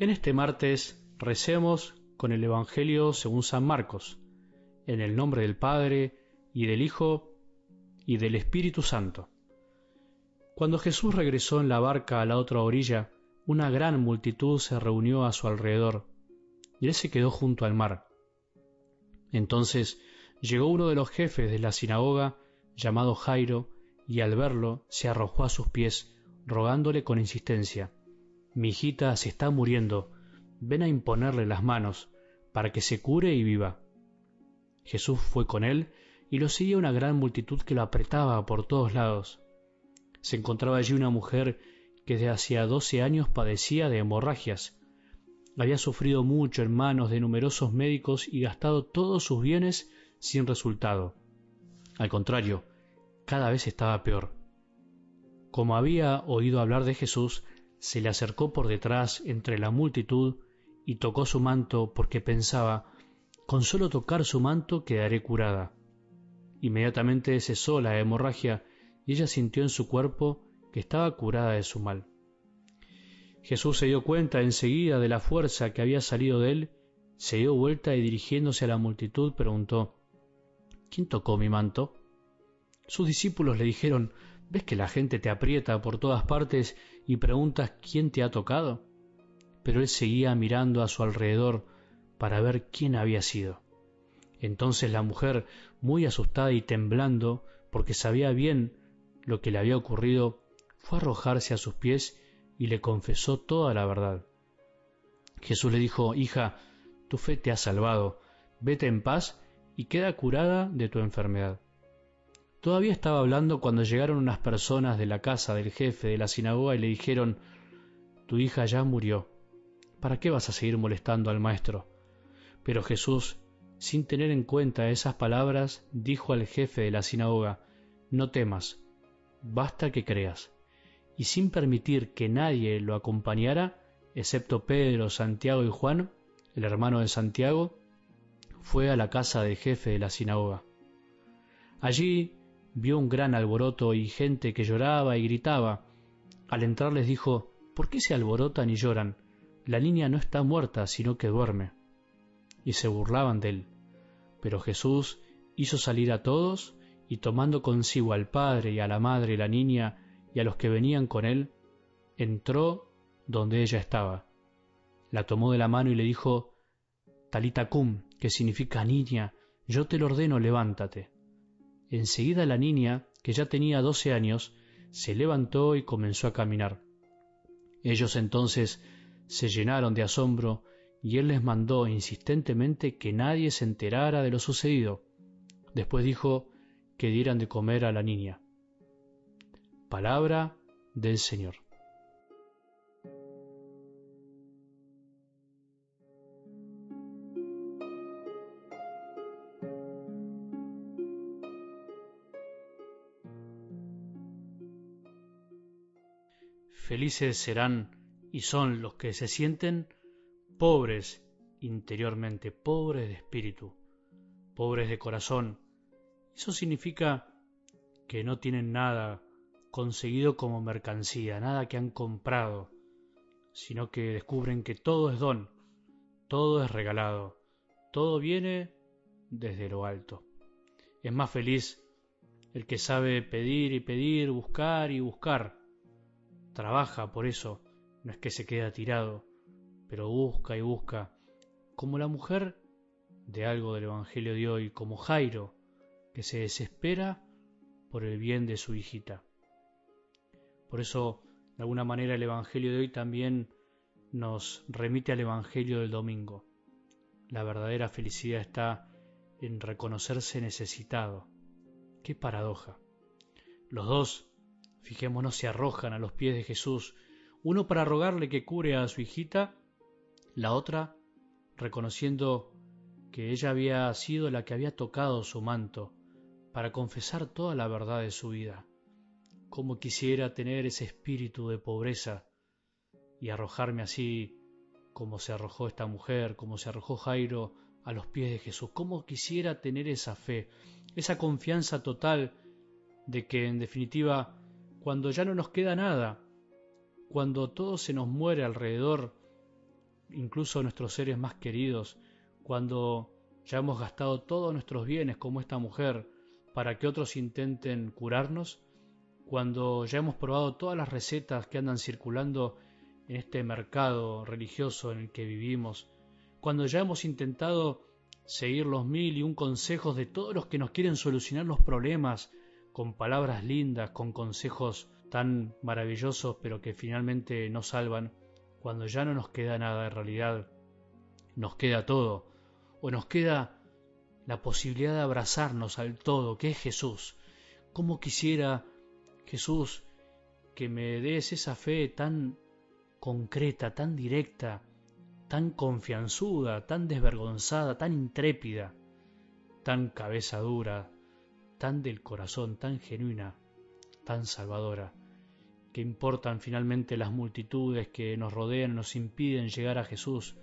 En este martes recemos con el Evangelio según San Marcos, en el nombre del Padre, y del Hijo, y del Espíritu Santo. Cuando Jesús regresó en la barca a la otra orilla, una gran multitud se reunió a su alrededor, y él se quedó junto al mar. Entonces llegó uno de los jefes de la sinagoga, llamado Jairo, y al verlo se arrojó a sus pies, rogándole con insistencia, mi hijita se está muriendo, ven a imponerle las manos, para que se cure y viva. Jesús fue con él, y lo seguía una gran multitud que lo apretaba por todos lados. Se encontraba allí una mujer que desde hacía doce años padecía de hemorragias. Había sufrido mucho en manos de numerosos médicos y gastado todos sus bienes sin resultado. Al contrario, cada vez estaba peor. Como había oído hablar de Jesús, se le acercó por detrás entre la multitud y tocó su manto porque pensaba, con solo tocar su manto quedaré curada. Inmediatamente cesó la hemorragia y ella sintió en su cuerpo que estaba curada de su mal. Jesús se dio cuenta enseguida de la fuerza que había salido de él, se dio vuelta y dirigiéndose a la multitud preguntó, ¿Quién tocó mi manto? Sus discípulos le dijeron, ¿Ves que la gente te aprieta por todas partes y preguntas quién te ha tocado? Pero él seguía mirando a su alrededor para ver quién había sido. Entonces la mujer, muy asustada y temblando, porque sabía bien lo que le había ocurrido, fue a arrojarse a sus pies y le confesó toda la verdad. Jesús le dijo, Hija, tu fe te ha salvado, vete en paz y queda curada de tu enfermedad. Todavía estaba hablando cuando llegaron unas personas de la casa del jefe de la sinagoga y le dijeron, Tu hija ya murió. ¿Para qué vas a seguir molestando al maestro? Pero Jesús, sin tener en cuenta esas palabras, dijo al jefe de la sinagoga, No temas, basta que creas. Y sin permitir que nadie lo acompañara, excepto Pedro, Santiago y Juan, el hermano de Santiago, fue a la casa del jefe de la sinagoga. Allí vio un gran alboroto y gente que lloraba y gritaba. Al entrar les dijo, ¿por qué se alborotan y lloran? La niña no está muerta, sino que duerme. Y se burlaban de él. Pero Jesús hizo salir a todos, y tomando consigo al padre y a la madre y la niña y a los que venían con él, entró donde ella estaba. La tomó de la mano y le dijo, Talita cum, que significa niña, yo te lo ordeno, levántate. Enseguida la niña, que ya tenía doce años, se levantó y comenzó a caminar. Ellos entonces se llenaron de asombro y él les mandó insistentemente que nadie se enterara de lo sucedido. Después dijo que dieran de comer a la niña. Palabra del Señor. Felices serán y son los que se sienten pobres interiormente, pobres de espíritu, pobres de corazón. Eso significa que no tienen nada conseguido como mercancía, nada que han comprado, sino que descubren que todo es don, todo es regalado, todo viene desde lo alto. Es más feliz el que sabe pedir y pedir, buscar y buscar, trabaja por eso, no es que se queda tirado, pero busca y busca, como la mujer de algo del Evangelio de hoy, como Jairo, que se desespera por el bien de su hijita. Por eso, de alguna manera, el Evangelio de hoy también nos remite al Evangelio del domingo. La verdadera felicidad está en reconocerse necesitado. Qué paradoja. Los dos fijémonos, se arrojan a los pies de Jesús, uno para rogarle que cure a su hijita, la otra reconociendo que ella había sido la que había tocado su manto, para confesar toda la verdad de su vida. Cómo quisiera tener ese espíritu de pobreza y arrojarme así como se arrojó esta mujer, como se arrojó Jairo a los pies de Jesús. Cómo quisiera tener esa fe, esa confianza total de que en definitiva cuando ya no nos queda nada, cuando todo se nos muere alrededor, incluso nuestros seres más queridos, cuando ya hemos gastado todos nuestros bienes como esta mujer para que otros intenten curarnos, cuando ya hemos probado todas las recetas que andan circulando en este mercado religioso en el que vivimos, cuando ya hemos intentado seguir los mil y un consejos de todos los que nos quieren solucionar los problemas con palabras lindas, con consejos tan maravillosos pero que finalmente no salvan, cuando ya no nos queda nada en realidad, nos queda todo, o nos queda la posibilidad de abrazarnos al todo, que es Jesús. ¿Cómo quisiera, Jesús, que me des esa fe tan concreta, tan directa, tan confianzuda, tan desvergonzada, tan intrépida, tan cabeza dura, tan del corazón, tan genuina, tan salvadora? ¿Qué importan finalmente las multitudes que nos rodean, nos impiden llegar a Jesús,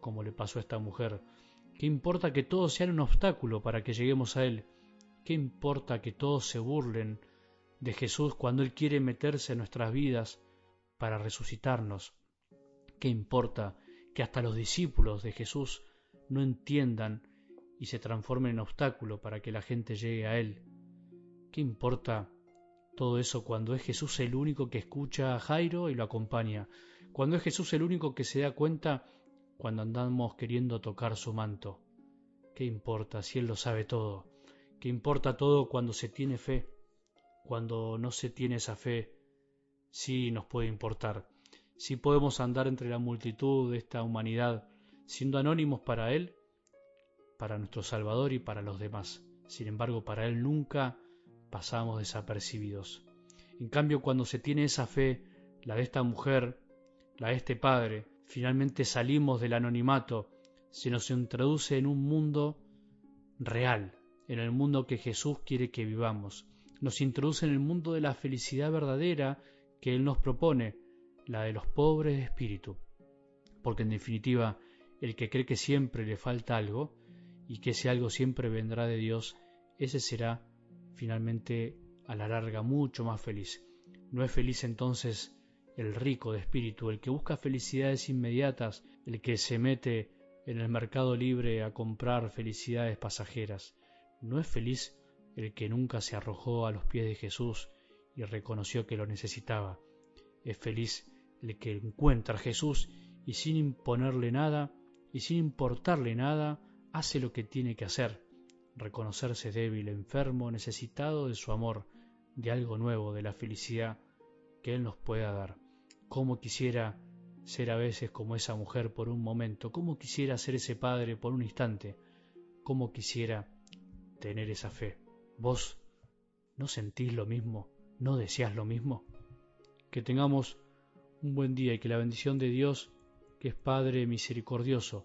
como le pasó a esta mujer? ¿Qué importa que todos sean un obstáculo para que lleguemos a Él? ¿Qué importa que todos se burlen de Jesús cuando Él quiere meterse en nuestras vidas para resucitarnos? ¿Qué importa que hasta los discípulos de Jesús no entiendan y se transformen en obstáculo para que la gente llegue a Él? ¿Qué importa todo eso cuando es Jesús el único que escucha a Jairo y lo acompaña, cuando es Jesús el único que se da cuenta cuando andamos queriendo tocar su manto. ¿Qué importa si Él lo sabe todo? ¿Qué importa todo cuando se tiene fe? Cuando no se tiene esa fe, sí nos puede importar. Sí podemos andar entre la multitud de esta humanidad, siendo anónimos para Él, para nuestro Salvador y para los demás. Sin embargo, para Él nunca pasamos desapercibidos. En cambio, cuando se tiene esa fe, la de esta mujer, la de este padre, finalmente salimos del anonimato, se nos introduce en un mundo real, en el mundo que Jesús quiere que vivamos. Nos introduce en el mundo de la felicidad verdadera que Él nos propone, la de los pobres de espíritu. Porque en definitiva, el que cree que siempre le falta algo, y que ese algo siempre vendrá de Dios, ese será finalmente a la larga mucho más feliz. No es feliz entonces el rico de espíritu, el que busca felicidades inmediatas, el que se mete en el mercado libre a comprar felicidades pasajeras. No es feliz el que nunca se arrojó a los pies de Jesús y reconoció que lo necesitaba. Es feliz el que encuentra a Jesús y sin imponerle nada y sin importarle nada, hace lo que tiene que hacer, reconocerse débil, enfermo, necesitado de su amor, de algo nuevo, de la felicidad que Él nos pueda dar. Cómo quisiera ser a veces como esa mujer por un momento, cómo quisiera ser ese padre por un instante, cómo quisiera tener esa fe. ¿Vos no sentís lo mismo? ¿No deseás lo mismo? Que tengamos un buen día y que la bendición de Dios, que es Padre misericordioso,